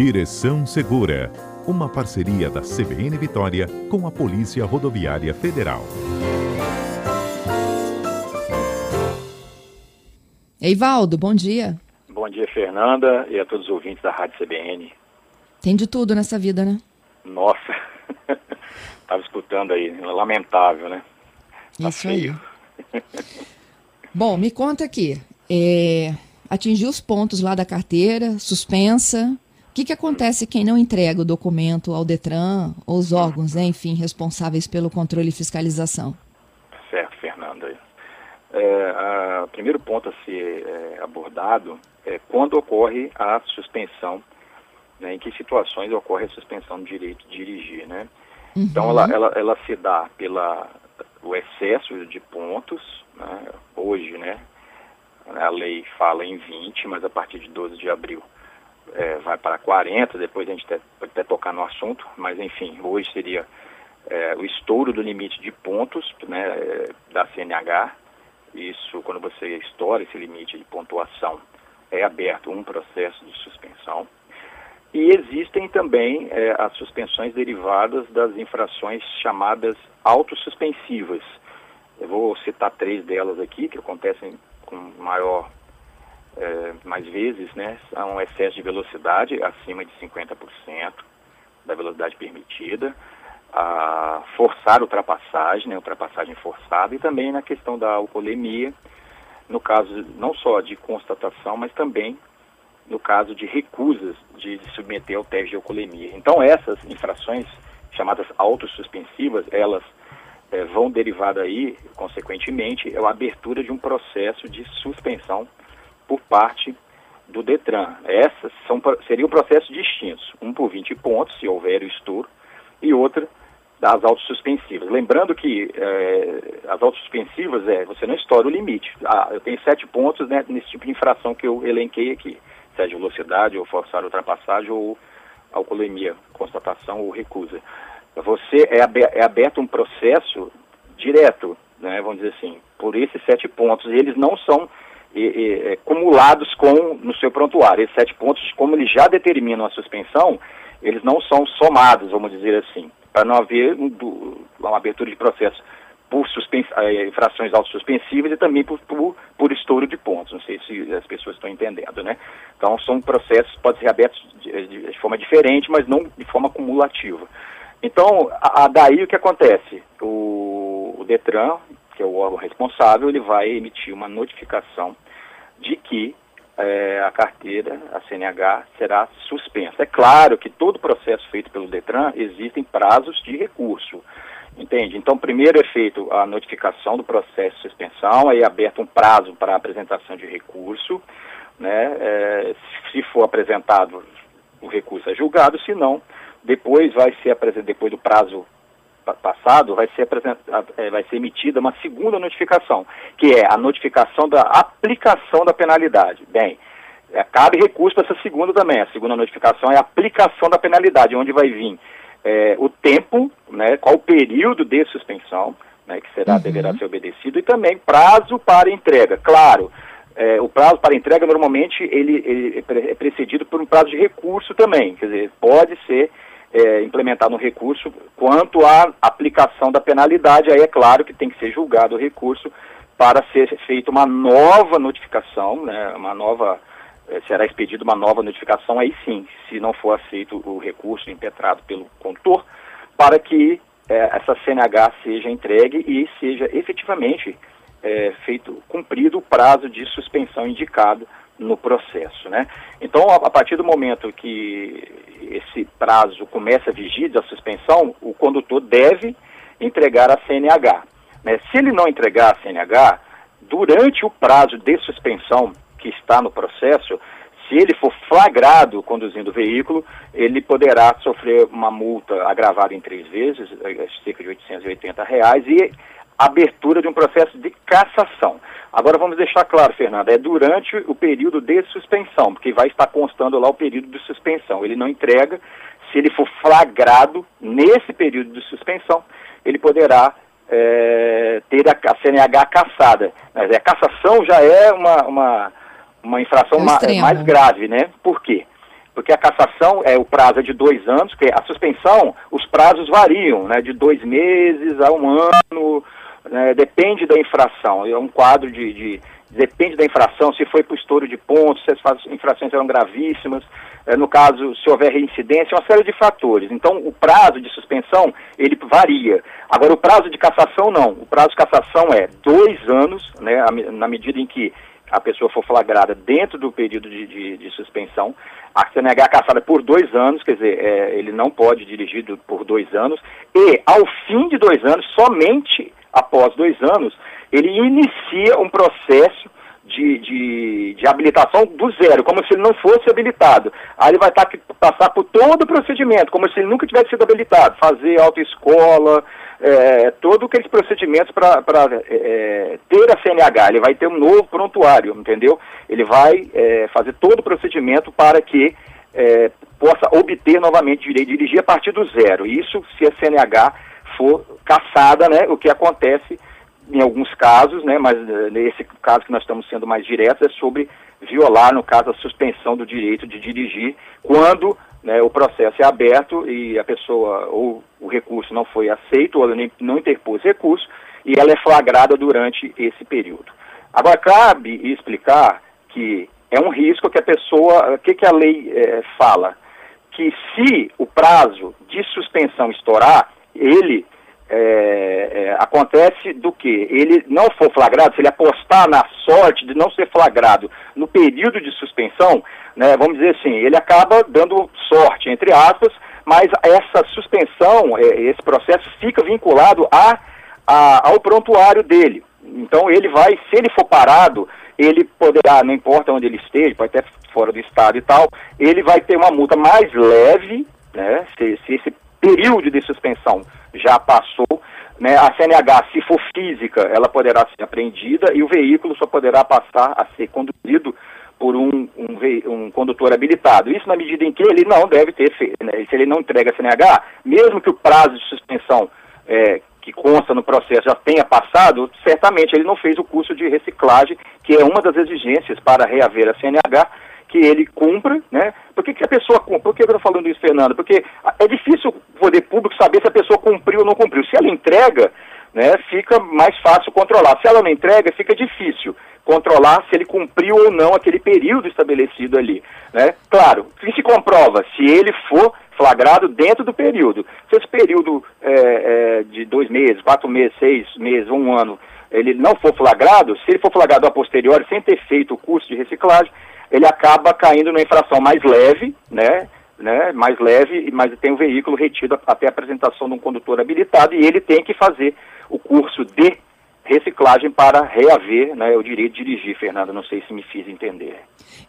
Direção Segura, uma parceria da CBN Vitória com a Polícia Rodoviária Federal. Eivaldo, bom dia. Bom dia, Fernanda, e a todos os ouvintes da Rádio CBN. Tem de tudo nessa vida, né? Nossa, estava escutando aí, lamentável, né? Tá Isso feio. aí. Bom, me conta aqui. É, atingiu os pontos lá da carteira, suspensa. O que, que acontece quem não entrega o documento ao Detran ou os órgãos, né, enfim, responsáveis pelo controle e fiscalização? Certo, Fernanda. É, o primeiro ponto a ser é, abordado é quando ocorre a suspensão, né, em que situações ocorre a suspensão do direito de dirigir, né? Uhum. Então, ela, ela, ela se dá pela o excesso de pontos, né, hoje, né, a lei fala em 20, mas a partir de 12 de abril é, vai para 40, depois a gente pode até tocar no assunto, mas enfim, hoje seria é, o estouro do limite de pontos né, é, da CNH. Isso, quando você estoura esse limite de pontuação, é aberto um processo de suspensão. E existem também é, as suspensões derivadas das infrações chamadas autossuspensivas. Eu vou citar três delas aqui, que acontecem com maior, é, mais vezes, né? São excesso de velocidade acima de 50% da velocidade permitida, a forçar ultrapassagem, né? ultrapassagem forçada, e também na questão da alcoolemia, no caso não só de constatação, mas também no caso de recusas de submeter ao teste de alcoolemia. Então essas infrações chamadas autossuspensivas, elas é, vão derivar daí, consequentemente, é a abertura de um processo de suspensão por parte do Detran. Essas são, seriam processos distintos, um por 20 pontos, se houver o estouro, e outra das autossuspensivas. Lembrando que é, as autossuspensivas é, você não estoura o limite. Ah, eu tenho sete pontos né, nesse tipo de infração que eu elenquei aqui, seja velocidade, ou forçar ultrapassagem, ou alcoolemia, constatação ou recusa você é, é aberto um processo direto, né, vamos dizer assim, por esses sete pontos, e eles não são e, e, é, acumulados com no seu prontuário. Esses sete pontos, como eles já determinam a suspensão, eles não são somados, vamos dizer assim, para não haver um, uma abertura de processo por é, infrações autossuspensivas e também por, por, por, estouro de pontos. Não sei se as pessoas estão entendendo, né? Então, são processos podem ser abertos de, de, de forma diferente, mas não de forma acumulativa. Então, a, a daí o que acontece? O, o, Detran, que é o órgão responsável, ele vai emitir uma notificação de que é, a carteira, a CNH, será suspensa. É claro que todo processo feito pelo Detran existem prazos de recurso. Entende? Então, primeiro é feito a notificação do processo de suspensão, aí é aberto um prazo para apresentação de recurso, né? É, se for apresentado, o recurso é julgado, se não, depois vai ser apresentado, depois do prazo passado, vai ser, é, vai ser emitida uma segunda notificação, que é a notificação da aplicação da penalidade. Bem, é, cabe recurso para essa segunda também. A segunda notificação é a aplicação da penalidade, onde vai vir é, o tempo, né, qual o período de suspensão, né, que será, uhum. deverá ser obedecido, e também prazo para entrega. Claro, é, o prazo para entrega normalmente ele, ele, é precedido por um prazo de recurso também, quer dizer, pode ser é, implementar no recurso. Quanto à aplicação da penalidade, aí é claro que tem que ser julgado o recurso para ser feita uma nova notificação, né, uma nova, é, será expedida uma nova notificação, aí sim, se não for aceito o recurso impetrado pelo condutor, para que é, essa CNH seja entregue e seja efetivamente é, feito, cumprido o prazo de suspensão indicado no processo, né? Então, a, partir do momento que esse prazo começa a vigir da suspensão, o condutor deve entregar a CNH. Né? Se ele não entregar a CNH, durante o prazo de suspensão que está no processo, se ele for flagrado conduzindo o veículo, ele poderá sofrer uma multa agravada em três vezes, é, cerca de 880 reais, e abertura de um processo de cassação. Agora vamos deixar claro, Fernanda, é durante o período de suspensão, porque vai estar constando lá o período de suspensão. Ele não entrega, se ele for flagrado nesse período de suspensão, ele poderá é, ter a, CNH caçada. Mas a cassação já é uma, uma, uma infração ma, mais grave, né? Por quê? Porque porque a cassação é o prazo é de dois anos, porque a suspensão, os prazos variam, né, de dois meses a um ano, né, depende da infração. É um quadro de, de depende da infração, se foi por estouro de pontos, se as infrações eram gravíssimas, é, no caso, se houver reincidência, uma série de fatores. Então, o prazo de suspensão, ele varia. Agora, o prazo de cassação, não. O prazo de cassação é dois anos, né, na medida em que a pessoa for flagrada dentro do período de, de, de suspensão. A CNH é caçada por dois anos, quer dizer, é, ele não pode dirigir por dois anos. E, ao fim de dois anos, somente após dois anos, ele inicia um processo de, de, de, habilitação do zero, como se ele não fosse habilitado. Aí ele vai tá, passar por todo o procedimento, como se ele nunca tivesse sido habilitado, fazer autoescola, é, todos aqueles procedimentos para é, é, ter a CNH. Ele vai ter um novo prontuário, entendeu? Ele vai é, fazer todo o procedimento para que é, possa obter novamente direito de dirigir a partir do zero. Isso se a CNH for caçada, né? O que acontece em alguns casos, né, mas eh, nesse caso que nós estamos sendo mais diretos é sobre violar, no caso, a suspensão do direito de dirigir quando né, o processo é aberto e a pessoa ou o recurso não foi aceito ou ela não interpôs recurso e ela é flagrada durante esse período. Agora, cabe explicar que é um risco que a pessoa, o que, que a lei é, fala? Que se o prazo de suspensão estourar, ele é, é, acontece do que? Ele não for flagrado, se ele apostar na sorte de não ser flagrado no período de suspensão, né, vamos dizer assim, ele acaba dando sorte, entre aspas, mas essa suspensão, é, esse processo fica vinculado a, a, ao prontuário dele. Então ele vai, se ele for parado, ele poderá, não importa onde ele esteja, pode até fora do estado e tal, ele vai ter uma multa mais leve, né, se, se esse período de suspensão já passou. Né? A CNH, se for física, ela poderá ser apreendida e o veículo só poderá passar a ser conduzido por um, um, um, condutor habilitado. Isso na medida em que ele não deve ter, né? se ele não entrega a CNH, mesmo que o prazo de suspensão é, que consta no processo já tenha passado, certamente ele não fez o curso de reciclagem, que é uma das exigências para reaver a CNH, que ele cumpra, né? Por que, que a pessoa cumpre? Por que eu estou falando isso, Fernando? Porque é difícil o poder público saber se a pessoa cumpriu ou não cumpriu. Se ela entrega, né, fica mais fácil controlar. Se ela não entrega, fica difícil controlar se ele cumpriu ou não aquele período estabelecido ali. Né? Claro, que se comprova se ele for flagrado dentro do período. Se esse período é, é, de dois meses, quatro meses, seis meses, um ano, ele não for flagrado, se ele for flagrado a posteriori sem ter feito o curso de reciclagem, ele acaba caindo numa infração mais leve, né? Né, mais leve, mas tem o veículo retido até a apresentação de um condutor habilitado e ele tem que fazer o curso de reciclagem para reaver né, o direito de dirigir, Fernanda. Não sei se me fiz entender.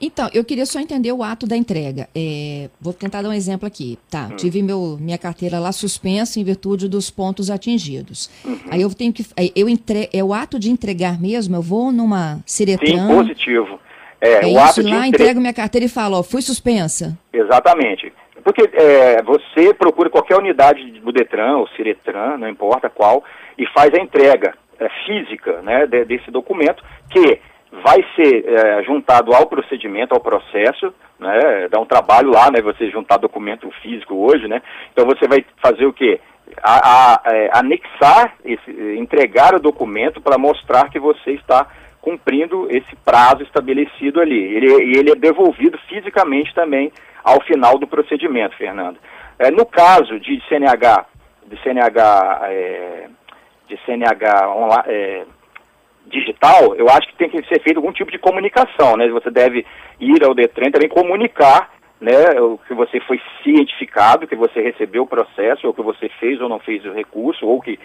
Então, eu queria só entender o ato da entrega. É, vou tentar dar um exemplo aqui. Tá, hum. tive meu, minha carteira lá suspensa em virtude dos pontos atingidos. Uhum. Aí eu tenho que. Eu entre, é o ato de entregar mesmo? Eu vou numa Ciretran. Sim, positivo. É, é o ato de lá, entre... entrego minha carteira e falo, ó, fui suspensa. Exatamente. Porque é, você procura qualquer unidade do Detran ou Ciretran, não importa qual, e faz a entrega é, física né, de, desse documento, que vai ser é, juntado ao procedimento, ao processo, né, dá um trabalho lá, né, você juntar documento físico hoje, né, então você vai fazer o quê? A, a, é, anexar, esse, entregar o documento para mostrar que você está cumprindo esse prazo estabelecido ali. Ele, ele é devolvido fisicamente também ao final do procedimento, Fernando. É, no caso de CNH, de CNH, é, de CNH é, digital, eu acho que tem que ser feito algum tipo de comunicação, né? Você deve ir ao Detran também comunicar né, o que você foi cientificado, que você recebeu o processo, ou que você fez ou não fez o recurso, ou que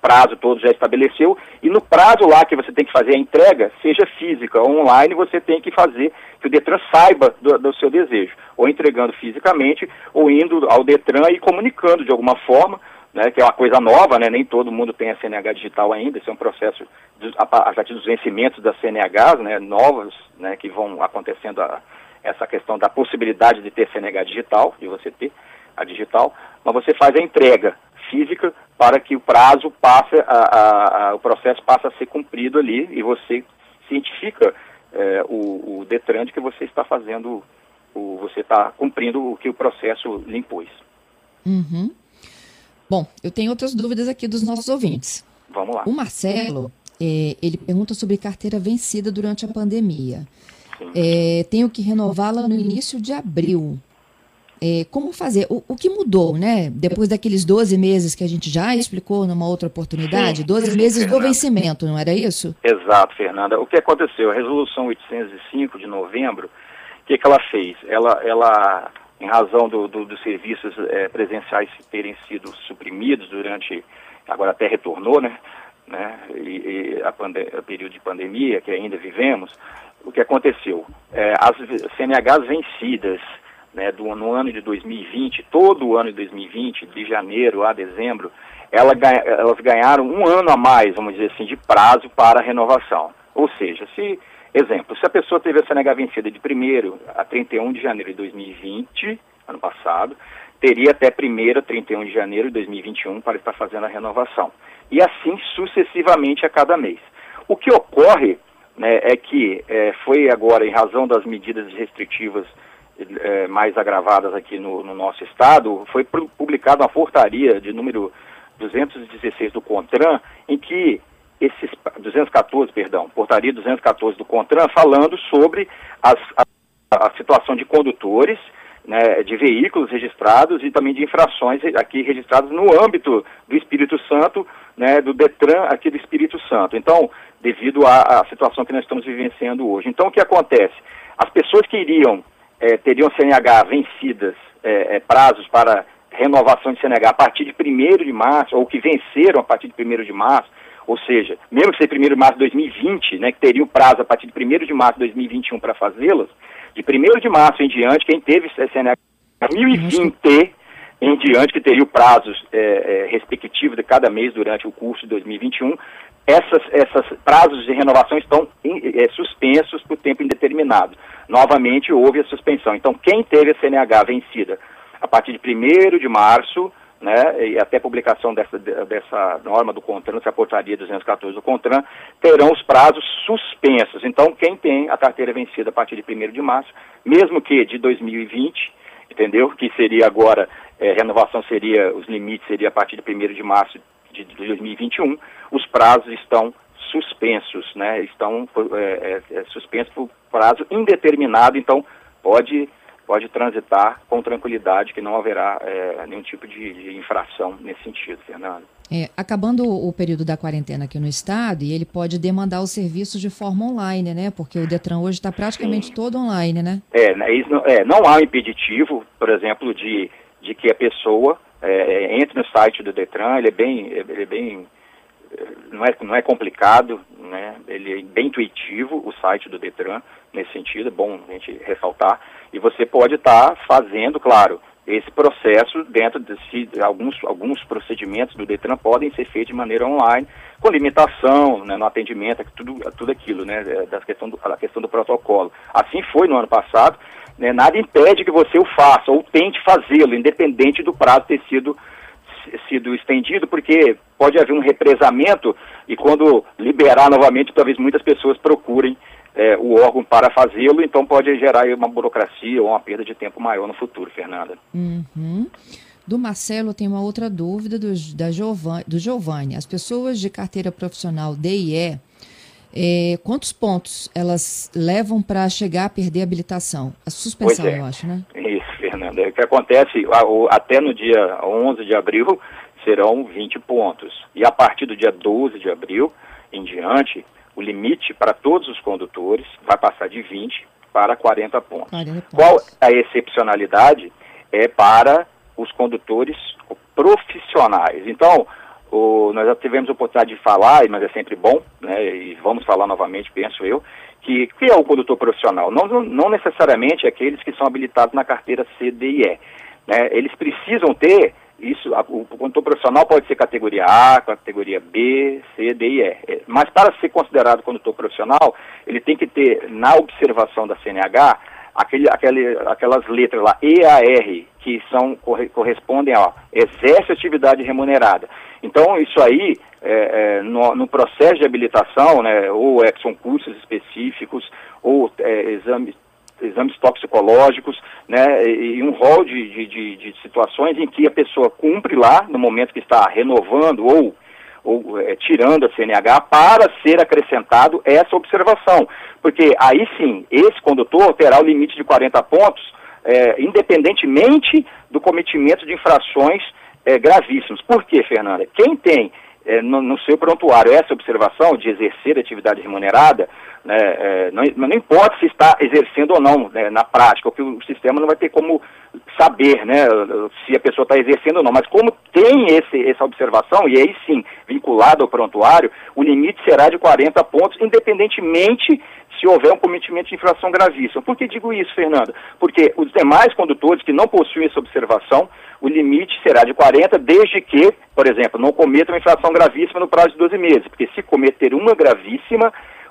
prazo todo já estabeleceu, e no prazo lá que você tem que fazer a entrega, seja física ou online, você tem que fazer que o Detran saiba do, do seu desejo, ou entregando fisicamente, ou indo ao Detran e comunicando de alguma forma, né, que é uma coisa nova, né, nem todo mundo tem a CNH digital ainda, esse é um processo de, a partir dos vencimentos das CNHs, né, novos, né, que vão acontecendo a, essa questão da possibilidade de ter CNH digital, de você ter a digital, mas você faz a entrega física para que o prazo passe, a, a, a, o processo passe a ser cumprido ali e você cientifica é, o, o Detran de que você está fazendo o, você está cumprindo o que o processo lhe impôs. Uhum. Bom, eu tenho outras dúvidas aqui dos nossos ouvintes. Vamos lá. O Marcelo, é, ele pergunta sobre carteira vencida durante a pandemia. É, tenho que renová-la no início de abril. É, como fazer? O, o, que mudou, né? Depois daqueles 12 meses que a gente já explicou numa outra oportunidade, sim, 12 sim, meses Fernanda. do vencimento, não era isso? Exato, Fernanda. O que aconteceu? A resolução 805 de novembro, o que, que ela fez? Ela, ela em razão do, do, dos serviços é, presenciais terem sido suprimidos durante, agora até retornou, né? né? E, e a, a período de pandemia que ainda vivemos, o que aconteceu? É, as CNHs vencidas né, do, no ano de 2020, todo o ano de 2020, de janeiro a dezembro, ela, elas ganharam um ano a mais, vamos dizer assim, de prazo para renovação. Ou seja, se, exemplo, se a pessoa teve a CNH vencida de 1 a 31 de janeiro de 2020, ano passado, teria até 1 a 31 de janeiro de 2021 para estar fazendo a renovação. E assim sucessivamente a cada mês. O que ocorre né, é que é, foi agora, em razão das medidas restritivas é, mais agravadas aqui no, no, nosso estado, foi publicada uma portaria de número 216 do CONTRAN, em que esses 214, perdão, portaria 214 do CONTRAN, falando sobre as, a, a situação de condutores, né, de veículos registrados e também de infrações aqui registradas no âmbito do Espírito Santo, né, do DETRAN aqui do Espírito Santo. Então, devido à, à, situação que nós estamos vivenciando hoje. Então, o que acontece? As pessoas que iriam, é, teriam CNH vencidas, é, é, prazos para renovação de CNH a partir de 1 de março, ou que venceram a partir de 1 de março, ou seja, mesmo que seja 1 de março de 2020, né, que teriam prazo a partir de 1 de março de 2021 para fazê-las, de 1 de março em diante, quem teve CNH 2020 em diante, que teria o prazos é, é, respectivo de cada mês durante o curso de 2021, essas, essas prazos de renovação estão é, suspensos por tempo indeterminado. Novamente houve a suspensão. Então, quem teve a CNH vencida a partir de 1 de março, né, e até publicação dessa, dessa norma do CONTRAN, essa portaria 214 do CONTRAN, terão os prazos suspensos. Então, quem tem a carteira vencida a partir de 1 de março, mesmo que de 2020, entendeu? Que seria agora, é, renovação seria, os limites seria a partir de 1 de março de, de 2021, os prazos estão suspensos, né? Estão é, é, é, suspensos por prazo indeterminado, então pode pode transitar com tranquilidade, que não haverá é, nenhum tipo de, de, infração nesse sentido, Fernando. É, acabando o período da quarentena aqui no estado, e ele pode demandar os serviços de forma online, né? Porque o Detran hoje está praticamente Sim. todo online, né? É, né, não, é, não há um impeditivo, por exemplo, de, de que a pessoa é, entre no site do Detran, ele é bem, ele é bem não é, não é complicado, né? ele é bem intuitivo, o site do Detran, nesse sentido, é bom a gente ressaltar, e você pode estar tá fazendo, claro, esse processo dentro de si, alguns, alguns procedimentos do Detran podem ser feitos de maneira online, com limitação né, no atendimento, tudo, tudo aquilo, né, é, da questão do, questão do protocolo. Assim foi no ano passado, né, nada impede que você o faça ou tente fazê-lo, independente do prazo ter sido sido estendido, porque pode haver um represamento e quando liberar novamente, talvez muitas pessoas procurem é, o órgão para fazê-lo, então pode gerar uma burocracia ou uma perda de tempo maior no futuro, Fernanda. Uhum. Do Marcelo tem uma outra dúvida do, da Giovani, do Giovanni. As pessoas de carteira profissional D e E, é, quantos pontos elas levam para chegar a perder a habilitação? A suspensão, é. eu acho, né? Isso, Fernanda. O que acontece, até no dia 11 de abril, serão 20 pontos. E a partir do dia 12 de abril em diante, o limite para todos os condutores vai passar de 20 para 40 pontos. 40 pontos. Qual a excepcionalidade? É para os condutores profissionais. Então, o, nós já tivemos a oportunidade de falar, mas é sempre bom, né, e vamos falar novamente, penso eu, que, que é o condutor profissional? Não, não, necessariamente aqueles que são habilitados na carteira C, D e E. Né, eles precisam ter isso, a, o condutor profissional pode ser categoria A, categoria B, C, D e E. É, mas para ser considerado condutor profissional, ele tem que ter, na observação da CNH, aquele, aquele, aquelas letras lá, E, A, R, que são, correspondem a exerce atividade remunerada. Então, isso aí, é, é, no, no, processo de habilitação, né, ou é, são cursos específicos, ou é, exames exames toxicológicos, né, e um rol de, de, de, de, situações em que a pessoa cumpre lá, no momento que está renovando ou, ou é, tirando a CNH, para ser acrescentado essa observação. Porque aí sim, esse condutor terá o limite de 40 pontos, é, independentemente do cometimento de infrações é, gravíssimas. Por quê, Fernanda? Quem tem no, no, seu prontuário essa observação de exercer atividade remunerada, né, é, não, não, importa se está exercendo ou não né, na prática, porque o sistema não vai ter como saber né, se a pessoa está exercendo ou não, mas como tem esse, essa observação, e aí sim, vinculado ao prontuário, o limite será de 40 pontos, independentemente se houver um cometimento de infração gravíssima. Por que digo isso, Fernando? Porque os demais condutores que não possuem essa observação, o limite será de 40, desde que, por exemplo, não cometam infração gravíssima no prazo de 12 meses. Porque se cometer uma gravíssima,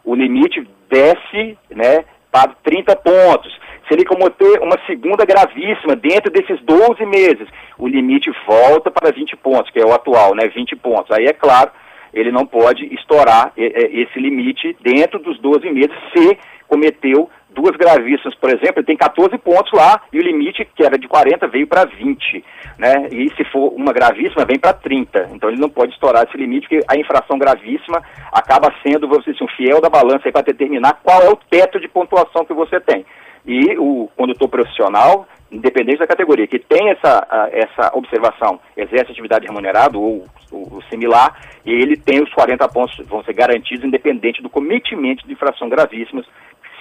o limite desce né, para 30 pontos. Se ele cometer uma segunda gravíssima dentro desses 12 meses, o limite volta para 20 pontos, que é o atual, né, 20 pontos. Aí, é claro, ele não pode estourar esse limite dentro dos 12 meses se cometeu duas gravíssimas, por exemplo, ele tem 14 pontos lá e o limite, que era de 40, veio para 20, né? E se for uma gravíssima, vem para 30. Então ele não pode estourar esse limite, porque a infração gravíssima acaba sendo, você dizer, um fiel da balança para determinar qual é o teto de pontuação que você tem. E o condutor profissional, independente da categoria, que tem essa, essa observação, exerce atividade remunerada ou, ou, similar, e ele tem os 40 pontos, vão ser garantidos, independente do cometimento de infração gravíssimas.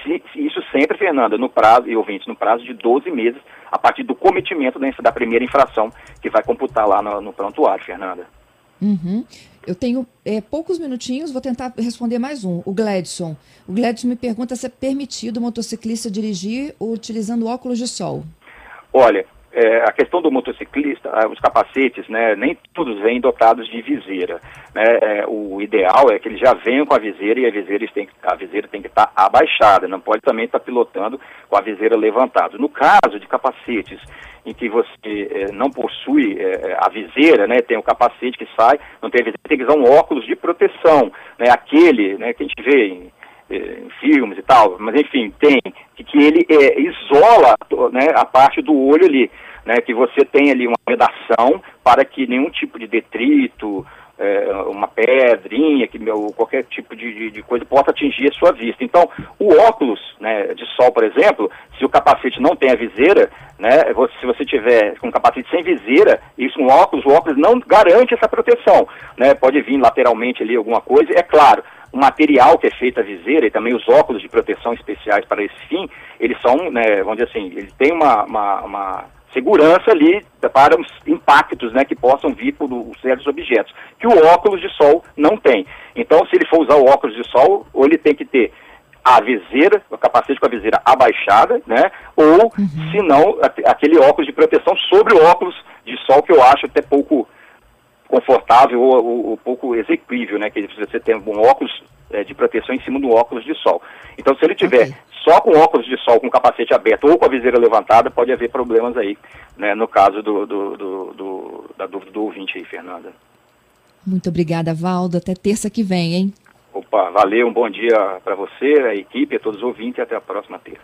Se, se isso sempre, Fernanda, no prazo, e ouvintes, no prazo de 12 meses, a partir do cometimento da, primeira infração, que vai computar lá no, no prontuário, Fernanda. Uhum. Eu tenho é, poucos minutinhos, vou tentar responder mais um. O Gladson. O Gladson me pergunta se é permitido o motociclista dirigir utilizando óculos de sol. Olha, é, a questão do motociclista, ah, os capacetes, né, nem todos vêm dotados de viseira. Né, é, o ideal é que eles já venham com a viseira e a viseira tem, a viseira tem que estar tá abaixada, não pode também estar tá pilotando com a viseira levantada. No caso de capacetes em que você é, não possui é, a viseira, né, tem o capacete que sai, não tem a viseira, tem que usar um óculos de proteção, né, aquele né, que a gente vê em em filmes e tal, mas enfim, tem, que, que ele é, isola né, a parte do olho ali, né, que você tem ali uma redação para que nenhum tipo de detrito, é, uma pedrinha, que, ou qualquer tipo de, de, de, coisa possa atingir a sua vista. Então, o óculos né, de sol, por exemplo, se o capacete não tem a viseira, né, você, se você tiver com um capacete sem viseira, isso um óculos, o óculos não garante essa proteção. Né, pode vir lateralmente ali alguma coisa, é claro o material que é feito a viseira e também os óculos de proteção especiais para esse fim, eles são, né, vamos dizer assim, ele tem uma, uma, uma segurança ali para os impactos né, que possam vir por certos objetos, que o óculos de sol não tem. Então, se ele for usar o óculos de sol, ou ele tem que ter a viseira, o capacete com a viseira abaixada, né? Ou, uhum. se não, aquele óculos de proteção sobre o óculos de sol, que eu acho até pouco confortável ou, ou, ou, pouco execuível, né? Que você tem um óculos é, de proteção em cima do óculos de sol. Então, se ele tiver okay. só com óculos de sol, com capacete aberto ou com a viseira levantada, pode haver problemas aí, né? No caso do, do, do, do da dúvida do ouvinte aí, Fernanda. Muito obrigada, Valdo. Até terça que vem, hein? Opa, valeu, um bom dia para você, a equipe, a todos os ouvintes e até a próxima terça.